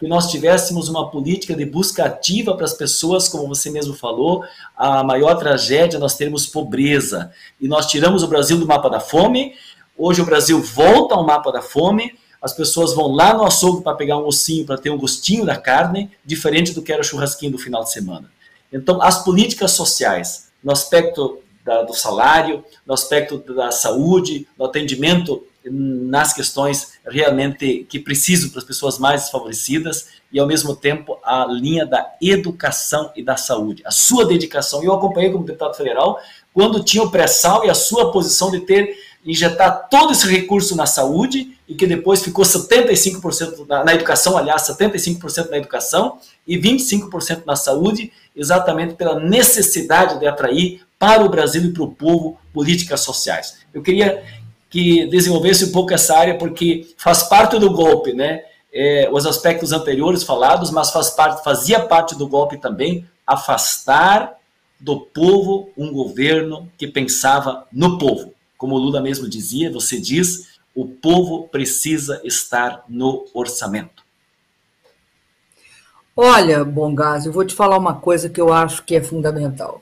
que nós tivéssemos uma política de busca ativa para as pessoas, como você mesmo falou, a maior tragédia nós termos pobreza. E nós tiramos o Brasil do mapa da fome, hoje o Brasil volta ao mapa da fome, as pessoas vão lá no açougue para pegar um ossinho, para ter um gostinho da carne, diferente do que era o churrasquinho do final de semana. Então, as políticas sociais, no aspecto da, do salário, no aspecto da saúde, no atendimento nas questões realmente que precisam para as pessoas mais desfavorecidas e, ao mesmo tempo, a linha da educação e da saúde. A sua dedicação. Eu acompanhei como deputado federal quando tinha o pré-sal e a sua posição de ter injetar todo esse recurso na saúde e que depois ficou 75% na, na educação, aliás, 75% na educação e 25% na saúde, exatamente pela necessidade de atrair para o Brasil e para o povo políticas sociais. Eu queria que desenvolvesse um pouco essa área, porque faz parte do golpe, né? É, os aspectos anteriores falados, mas faz parte, fazia parte do golpe também afastar do povo um governo que pensava no povo. Como o Lula mesmo dizia, você diz, o povo precisa estar no orçamento. Olha, Bongás, eu vou te falar uma coisa que eu acho que é fundamental.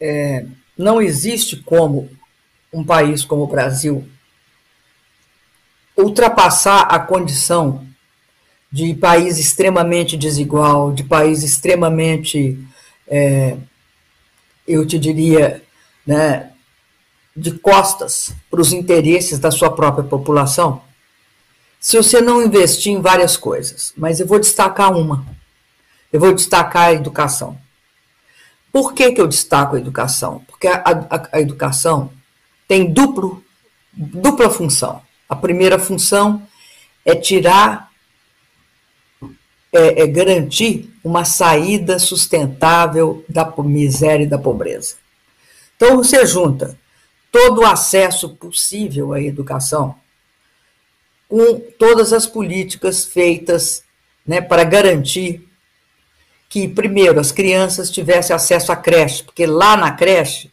É, não existe como um país como o Brasil ultrapassar a condição de país extremamente desigual, de país extremamente, é, eu te diria, né, de costas para os interesses da sua própria população, se você não investir em várias coisas. Mas eu vou destacar uma. Eu vou destacar a educação. Por que, que eu destaco a educação? Porque a, a, a educação tem duplo, dupla função. A primeira função é tirar, é, é garantir uma saída sustentável da miséria e da pobreza. Então, você junta todo o acesso possível à educação com todas as políticas feitas né, para garantir que, primeiro, as crianças tivessem acesso à creche, porque lá na creche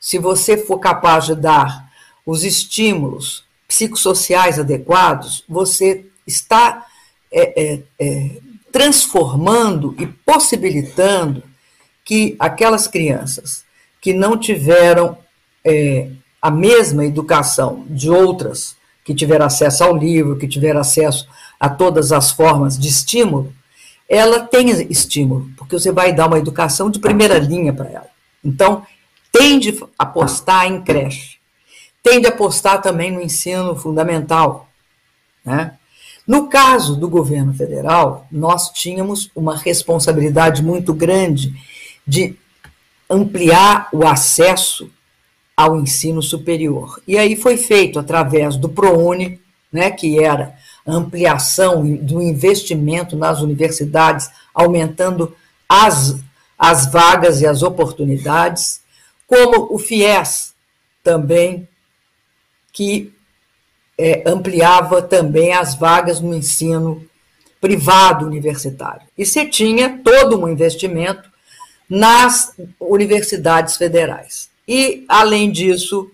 se você for capaz de dar os estímulos psicossociais adequados, você está é, é, é, transformando e possibilitando que aquelas crianças que não tiveram é, a mesma educação de outras que tiveram acesso ao livro, que tiveram acesso a todas as formas de estímulo, ela tenha estímulo, porque você vai dar uma educação de primeira linha para ela. Então, tende a apostar em creche, tende a apostar também no ensino fundamental. Né? No caso do governo federal, nós tínhamos uma responsabilidade muito grande de ampliar o acesso ao ensino superior. E aí foi feito através do ProUni, né, que era ampliação do investimento nas universidades, aumentando as, as vagas e as oportunidades, como o FIES também, que é, ampliava também as vagas no ensino privado universitário. E se tinha todo um investimento nas universidades federais. E, além disso,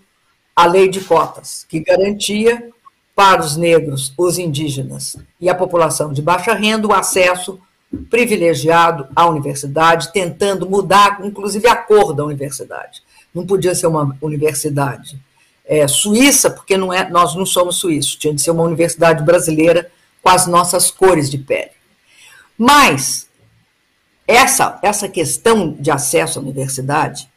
a lei de cotas, que garantia para os negros, os indígenas e a população de baixa renda o acesso privilegiado à universidade, tentando mudar, inclusive, a cor da universidade. Não podia ser uma universidade é, Suíça, porque não é, nós não somos suíços, tinha de ser uma universidade brasileira com as nossas cores de pele. Mas essa, essa questão de acesso à universidade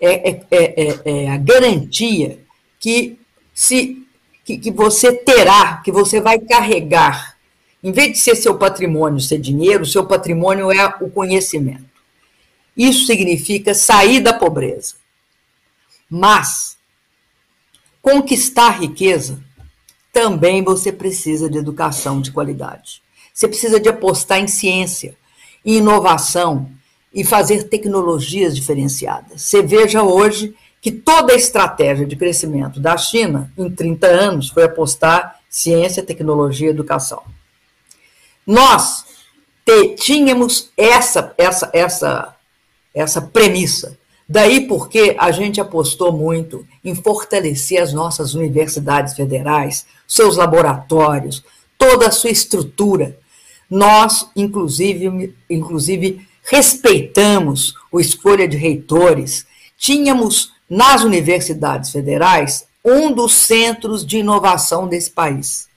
é, é, é, é a garantia que, se, que, que você terá, que você vai carregar. Em vez de ser seu patrimônio ser dinheiro, seu patrimônio é o conhecimento. Isso significa sair da pobreza. Mas conquistar riqueza também você precisa de educação de qualidade. Você precisa de apostar em ciência, em inovação e fazer tecnologias diferenciadas. Você veja hoje que toda a estratégia de crescimento da China em 30 anos foi apostar ciência, tecnologia e educação. Nós te, tínhamos essa, essa, essa, essa premissa. Daí porque a gente apostou muito em fortalecer as nossas universidades federais, seus laboratórios, toda a sua estrutura. Nós, inclusive, inclusive respeitamos a escolha de reitores. Tínhamos nas universidades federais um dos centros de inovação desse país.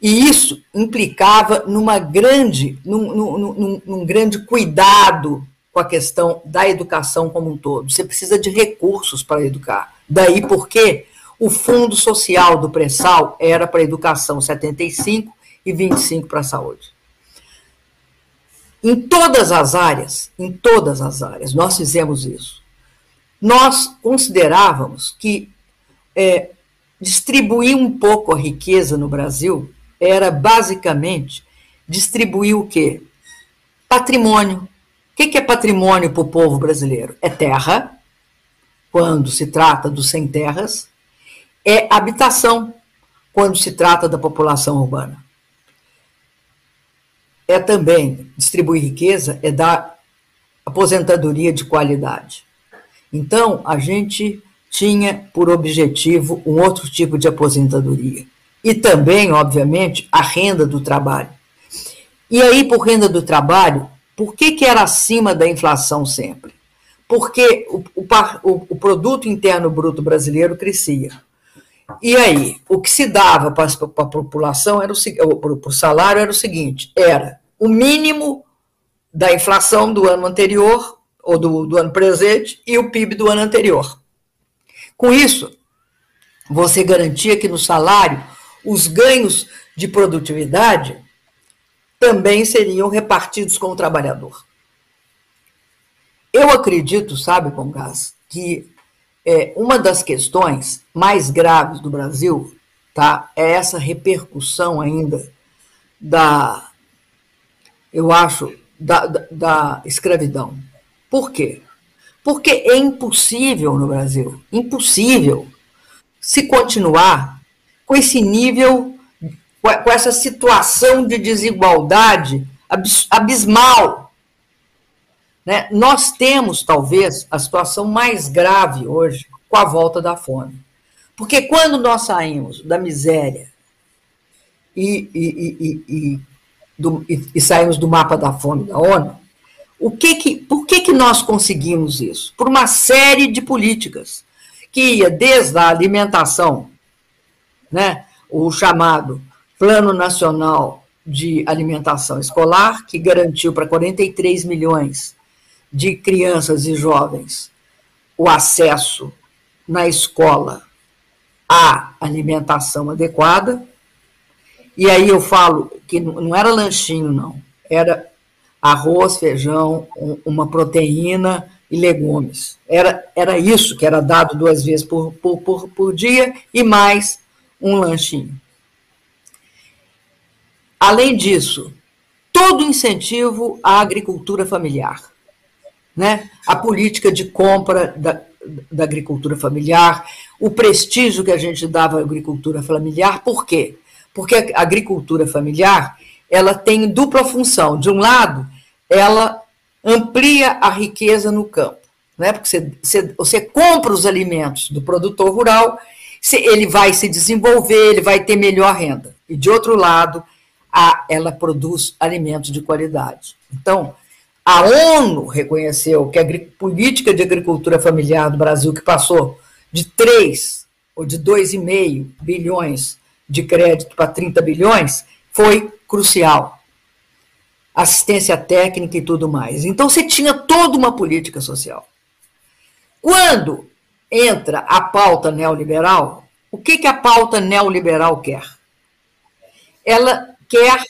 E isso implicava numa grande, num, num, num, num grande cuidado com a questão da educação como um todo. Você precisa de recursos para educar. Daí porque o fundo social do pré-sal era para educação 75 e 25 para a saúde. Em todas as áreas, em todas as áreas, nós fizemos isso. Nós considerávamos que é, distribuir um pouco a riqueza no Brasil era basicamente distribuir o quê? Patrimônio. O que é patrimônio para o povo brasileiro? É terra, quando se trata dos sem terras, é habitação, quando se trata da população urbana. É também distribuir riqueza, é dar aposentadoria de qualidade. Então, a gente tinha por objetivo um outro tipo de aposentadoria e também, obviamente, a renda do trabalho. E aí, por renda do trabalho, por que, que era acima da inflação sempre? Porque o, o, o produto interno bruto brasileiro crescia. E aí, o que se dava para a população, era para o salário, era o seguinte: era o mínimo da inflação do ano anterior, ou do, do ano presente, e o PIB do ano anterior. Com isso, você garantia que no salário os ganhos de produtividade também seriam repartidos com o trabalhador. Eu acredito, sabe, Bongás, que é, uma das questões mais graves do Brasil tá, é essa repercussão ainda da, eu acho, da, da, da escravidão. Por quê? Porque é impossível no Brasil, impossível, se continuar com esse nível, com essa situação de desigualdade abismal. Né? Nós temos, talvez, a situação mais grave hoje com a volta da fome. Porque quando nós saímos da miséria e, e, e, e, do, e saímos do mapa da fome da ONU, o que que, por que, que nós conseguimos isso? Por uma série de políticas que ia desde a alimentação né, o chamado Plano Nacional de Alimentação Escolar, que garantiu para 43 milhões de crianças e jovens o acesso na escola à alimentação adequada. E aí eu falo que não era lanchinho, não. Era arroz, feijão, uma proteína e legumes. Era, era isso que era dado duas vezes por, por, por, por dia e mais um lanchinho. Além disso, todo incentivo à agricultura familiar, né? A política de compra da, da agricultura familiar, o prestígio que a gente dava à agricultura familiar, por quê? Porque a agricultura familiar, ela tem dupla função. De um lado, ela amplia a riqueza no campo, né? Porque você, você, você compra os alimentos do produtor rural ele vai se desenvolver, ele vai ter melhor renda. E, de outro lado, a, ela produz alimentos de qualidade. Então, a ONU reconheceu que a política de agricultura familiar do Brasil, que passou de 3 ou de 2,5 bilhões de crédito para 30 bilhões, foi crucial. Assistência técnica e tudo mais. Então, você tinha toda uma política social. Quando entra a pauta neoliberal, o que, que a pauta neoliberal quer? Ela quer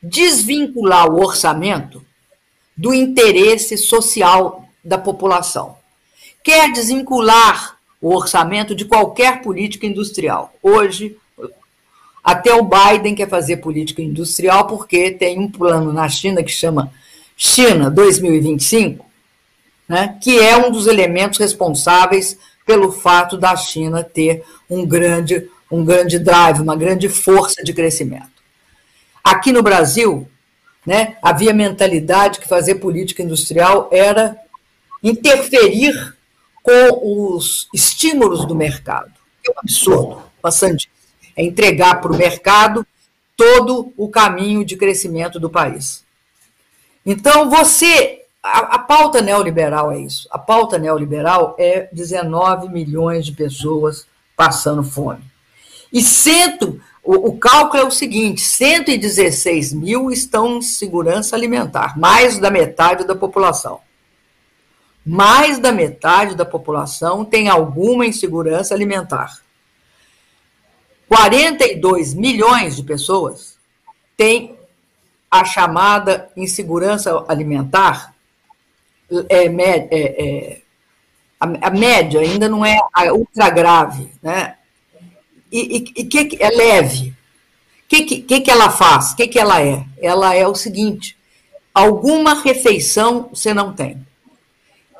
desvincular o orçamento do interesse social da população. Quer desvincular o orçamento de qualquer política industrial. Hoje, até o Biden quer fazer política industrial porque tem um plano na China que chama China 2025, né, que é um dos elementos responsáveis pelo fato da China ter um grande, um grande drive, uma grande força de crescimento. Aqui no Brasil, né, havia mentalidade que fazer política industrial era interferir com os estímulos do mercado. É um absurdo, bastante. É entregar para o mercado todo o caminho de crescimento do país. Então, você. A, a, pauta neoliberal é isso. A pauta neoliberal é 19 milhões de pessoas passando fome. E cento, o, o cálculo é o seguinte: 116 mil estão em segurança alimentar, mais da metade da população mais da metade da população tem alguma insegurança alimentar. 42 milhões de pessoas têm a chamada insegurança alimentar, é, é, é, a, a, média ainda não é ultra grave, né? E, e, e que é leve. O que, que, que ela faz? O que, que ela é? Ela é o seguinte: alguma refeição você não tem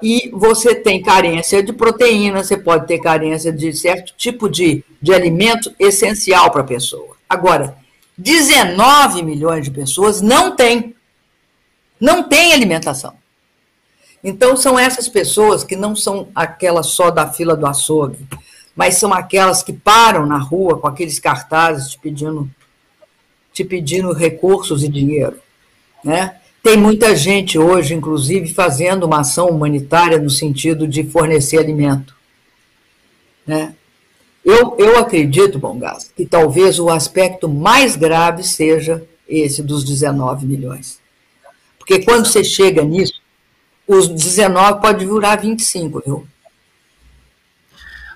e você tem carência de proteína, você pode ter carência de certo tipo de, de alimento essencial para a pessoa. Agora, 19 milhões de pessoas não têm. Não têm alimentação. Então, são essas pessoas que não são aquelas só da fila do açougue, mas são aquelas que param na rua com aqueles cartazes te pedindo, te pedindo recursos e dinheiro. Né? Tem muita gente hoje, inclusive, fazendo uma ação humanitária no sentido de fornecer alimento. Né? Eu, eu acredito, Bom que talvez o aspecto mais grave seja esse dos 19 milhões. Porque quando você chega nisso, os 19 pode virar 25, viu?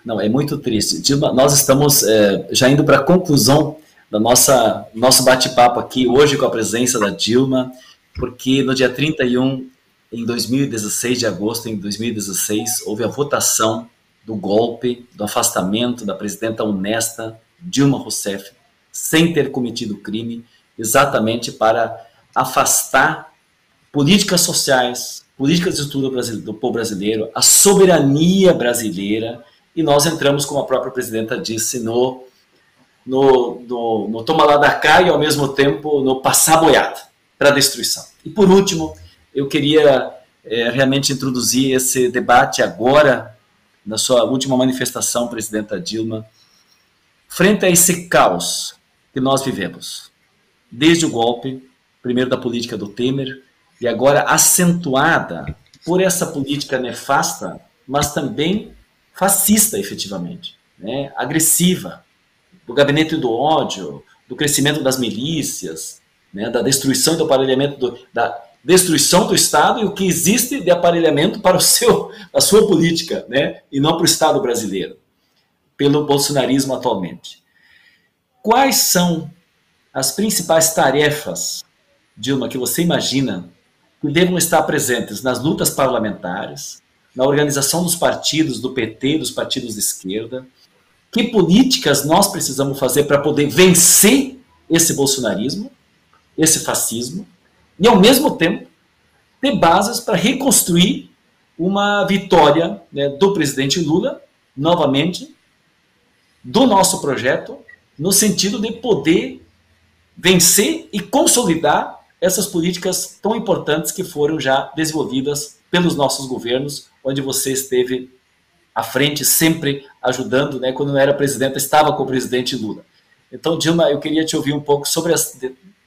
Não, é muito triste. Dilma, nós estamos é, já indo para a conclusão da nossa nosso bate-papo aqui hoje com a presença da Dilma porque no dia 31, em 2016, de agosto em 2016, houve a votação do golpe, do afastamento da presidenta honesta Dilma Rousseff, sem ter cometido crime, exatamente para afastar políticas sociais, políticas de estudo do povo brasileiro, a soberania brasileira, e nós entramos, como a própria presidenta disse, no, no, no, no toma lá da cá e ao mesmo tempo no passar boiada para a destruição. E por último, eu queria é, realmente introduzir esse debate agora, na sua última manifestação, presidenta Dilma, frente a esse caos que nós vivemos, desde o golpe, primeiro da política do Temer, e agora acentuada por essa política nefasta, mas também fascista, efetivamente, né? agressiva, do gabinete do ódio, do crescimento das milícias, né, da destruição do aparelhamento do, da destruição do Estado e o que existe de aparelhamento para o [LAUGHS] seu, a sua política, né, e não para o Estado brasileiro, pelo bolsonarismo atualmente. Quais são as principais tarefas, Dilma, que você imagina que devam estar presentes nas lutas parlamentares, na organização dos partidos, do PT, dos partidos de esquerda? Que políticas nós precisamos fazer para poder vencer esse bolsonarismo? Esse fascismo e, ao mesmo tempo, ter bases para reconstruir uma vitória né, do presidente Lula, novamente, do nosso projeto, no sentido de poder vencer e consolidar essas políticas tão importantes que foram já desenvolvidas pelos nossos governos, onde você esteve à frente, sempre ajudando, né, quando era presidente, estava com o presidente Lula. Então, Dilma, eu queria te ouvir um pouco sobre as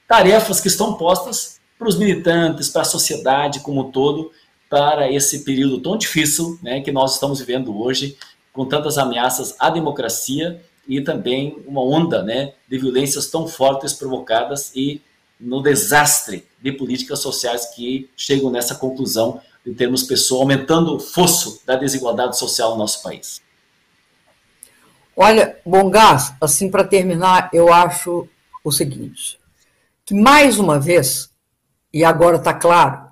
tarefas que estão postas para os militantes, para a sociedade como um todo, para esse período tão difícil né, que nós estamos vivendo hoje, com tantas ameaças à democracia e também uma onda né, de violências tão fortes provocadas e no desastre de políticas sociais que chegam nessa conclusão de termos pessoas aumentando o fosso da desigualdade social no nosso país. Olha, bom gás, assim para terminar, eu acho o seguinte, que mais uma vez, e agora está claro,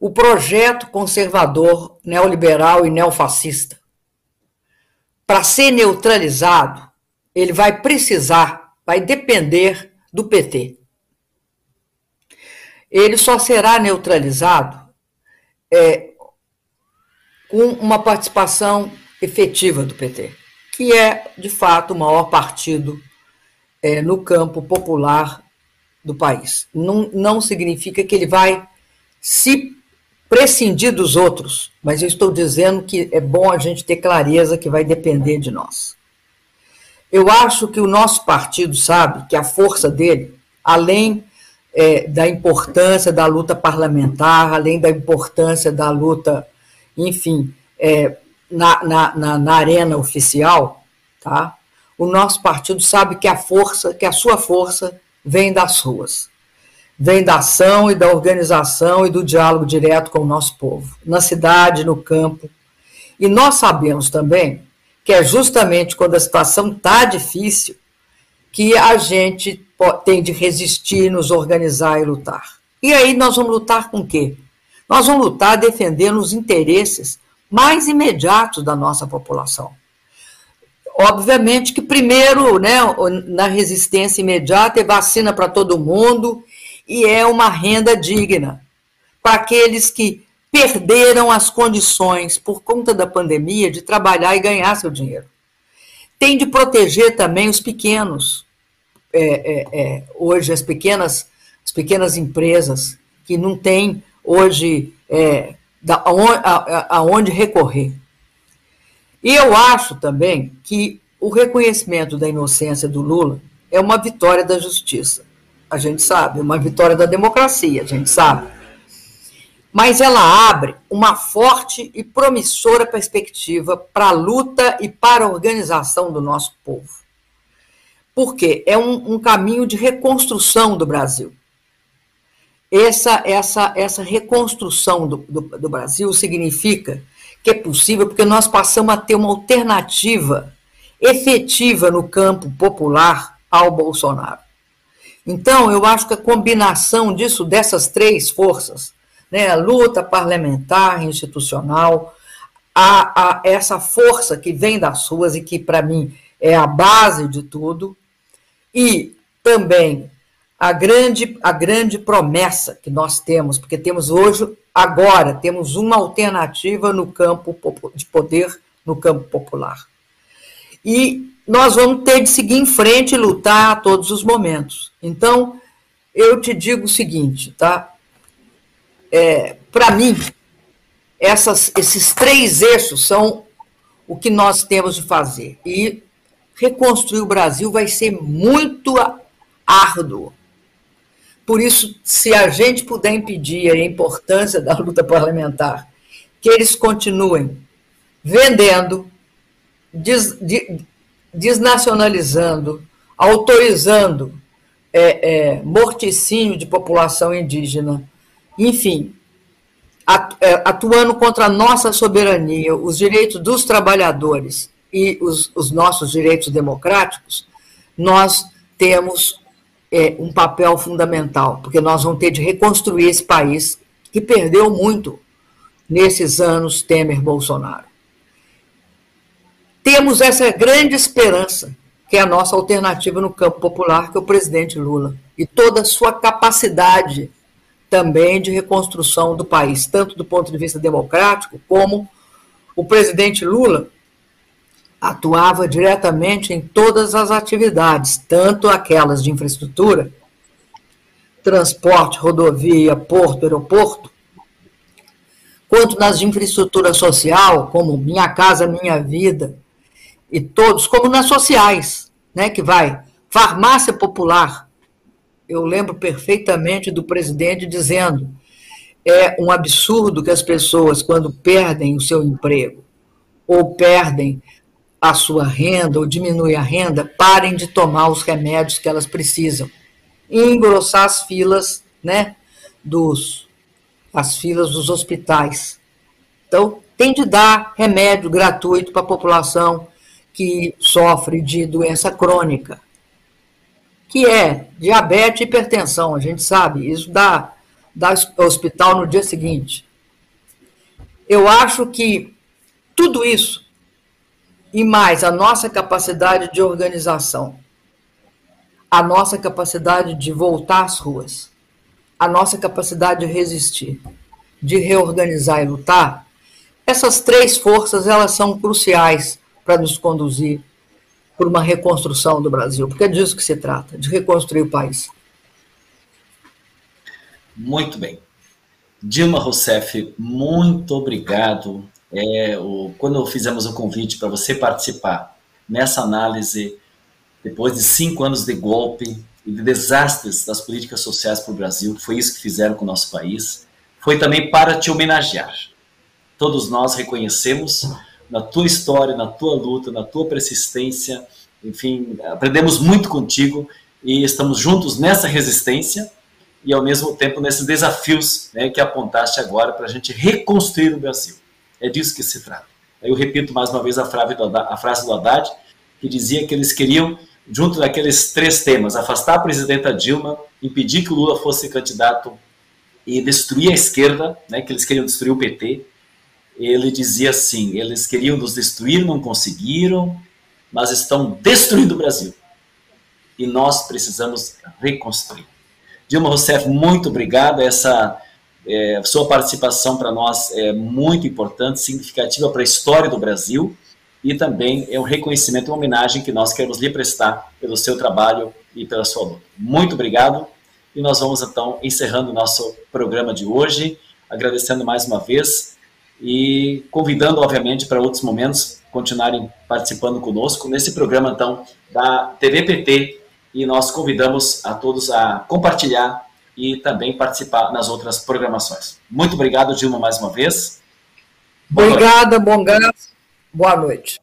o projeto conservador, neoliberal e neofascista, para ser neutralizado, ele vai precisar, vai depender do PT. Ele só será neutralizado é, com uma participação efetiva do PT, que é, de fato, o maior partido é, no campo popular do país. Não, não significa que ele vai se prescindir dos outros, mas eu estou dizendo que é bom a gente ter clareza que vai depender de nós. Eu acho que o nosso partido sabe que a força dele, além é, da importância da luta parlamentar, além da importância da luta, enfim, é, na, na, na, na arena oficial, tá? o nosso partido sabe que a força, que a sua força vem das ruas, vem da ação e da organização e do diálogo direto com o nosso povo, na cidade, no campo. E nós sabemos também que é justamente quando a situação está difícil que a gente tem de resistir, nos organizar e lutar. E aí nós vamos lutar com o quê? Nós vamos lutar defendendo os interesses mais imediatos da nossa população. Obviamente que primeiro, né, na resistência imediata é vacina para todo mundo e é uma renda digna para aqueles que perderam as condições, por conta da pandemia, de trabalhar e ganhar seu dinheiro. Tem de proteger também os pequenos, é, é, é, hoje, as pequenas, as pequenas empresas que não têm hoje é, aonde recorrer. E eu acho também que o reconhecimento da inocência do Lula é uma vitória da justiça. A gente sabe, uma vitória da democracia, a gente sabe mas ela abre uma forte e promissora perspectiva para a luta e para a organização do nosso povo. Porque é um, um caminho de reconstrução do Brasil. Essa, essa, essa reconstrução do, do, do Brasil significa que é possível porque nós passamos a ter uma alternativa efetiva no campo popular ao Bolsonaro. Então, eu acho que a combinação disso, dessas três forças, né, a luta parlamentar, institucional, a, a essa força que vem das ruas e que, para mim, é a base de tudo, e também a grande, a grande promessa que nós temos, porque temos hoje, agora, temos uma alternativa no campo de poder, no campo popular. E nós vamos ter de seguir em frente e lutar a todos os momentos. Então, eu te digo o seguinte, tá? é, para mim, essas, esses três eixos são o que nós temos de fazer. E reconstruir o Brasil vai ser muito árduo. Por isso, se a gente puder impedir a importância da luta parlamentar, que eles continuem vendendo, des, de, desnacionalizando, autorizando é, é, morticínio de população indígena, enfim, é, atuando contra a nossa soberania, os direitos dos trabalhadores e os, os nossos direitos democráticos, nós temos é, um papel fundamental, porque nós vamos ter de reconstruir esse país que perdeu muito nesses anos Temer-Bolsonaro. Temos essa grande esperança, que é a nossa alternativa no campo popular, que é o presidente Lula, e toda a sua capacidade também de reconstrução do país, tanto do ponto de vista democrático, como o presidente Lula atuava diretamente em todas as atividades, tanto aquelas de infraestrutura, transporte, rodovia, porto, aeroporto, quanto nas de infraestrutura social, como Minha Casa Minha Vida, e todos, como nas sociais, né, que vai farmácia popular, eu lembro perfeitamente do presidente dizendo: é um absurdo que as pessoas, quando perdem o seu emprego ou perdem a sua renda ou diminui a renda, parem de tomar os remédios que elas precisam. E engrossar as filas, né, dos as filas dos hospitais. Então, tem de dar remédio gratuito para a população que sofre de doença crônica, que é diabetes e hipertensão, a gente sabe, isso dá, dá hospital no dia seguinte. Eu acho que tudo isso e mais a nossa capacidade de organização, a nossa capacidade de voltar às ruas, a nossa capacidade de resistir, de reorganizar e lutar, essas três forças elas são cruciais para nos conduzir por uma reconstrução do Brasil, porque é disso que se trata, de reconstruir o país. Muito bem. Dilma Rousseff, muito obrigado. É, o, quando fizemos o convite para você participar nessa análise, depois de cinco anos de golpe e de desastres das políticas sociais para o Brasil, foi isso que fizeram com o nosso país, foi também para te homenagear. Todos nós reconhecemos na tua história, na tua luta, na tua persistência, enfim, aprendemos muito contigo e estamos juntos nessa resistência e ao mesmo tempo nesses desafios né, que apontaste agora para a gente reconstruir o Brasil. É disso que se trata. Eu repito mais uma vez a frase, do Haddad, que dizia que eles queriam, junto daqueles três temas, afastar a presidenta Dilma, impedir que o Lula fosse candidato e destruir a esquerda, né, que eles queriam destruir o PT. Ele dizia assim: eles queriam nos destruir, não conseguiram, mas estão destruindo o Brasil. E nós precisamos reconstruir. Dilma Rousseff, muito obrigado. Essa é, sua participação para nós é muito importante, significativa para a história do Brasil e também é um reconhecimento, uma homenagem que nós queremos lhe prestar pelo seu trabalho e pela sua luta. Muito obrigado. E nós vamos então encerrando o nosso programa de hoje, agradecendo mais uma vez e convidando, obviamente, para outros momentos continuarem participando conosco nesse programa então da TVPT e nós convidamos a todos a compartilhar e também participar nas outras programações. Muito obrigado, Dilma, mais uma vez. Boa Obrigada, noite. bom gasto. Boa noite.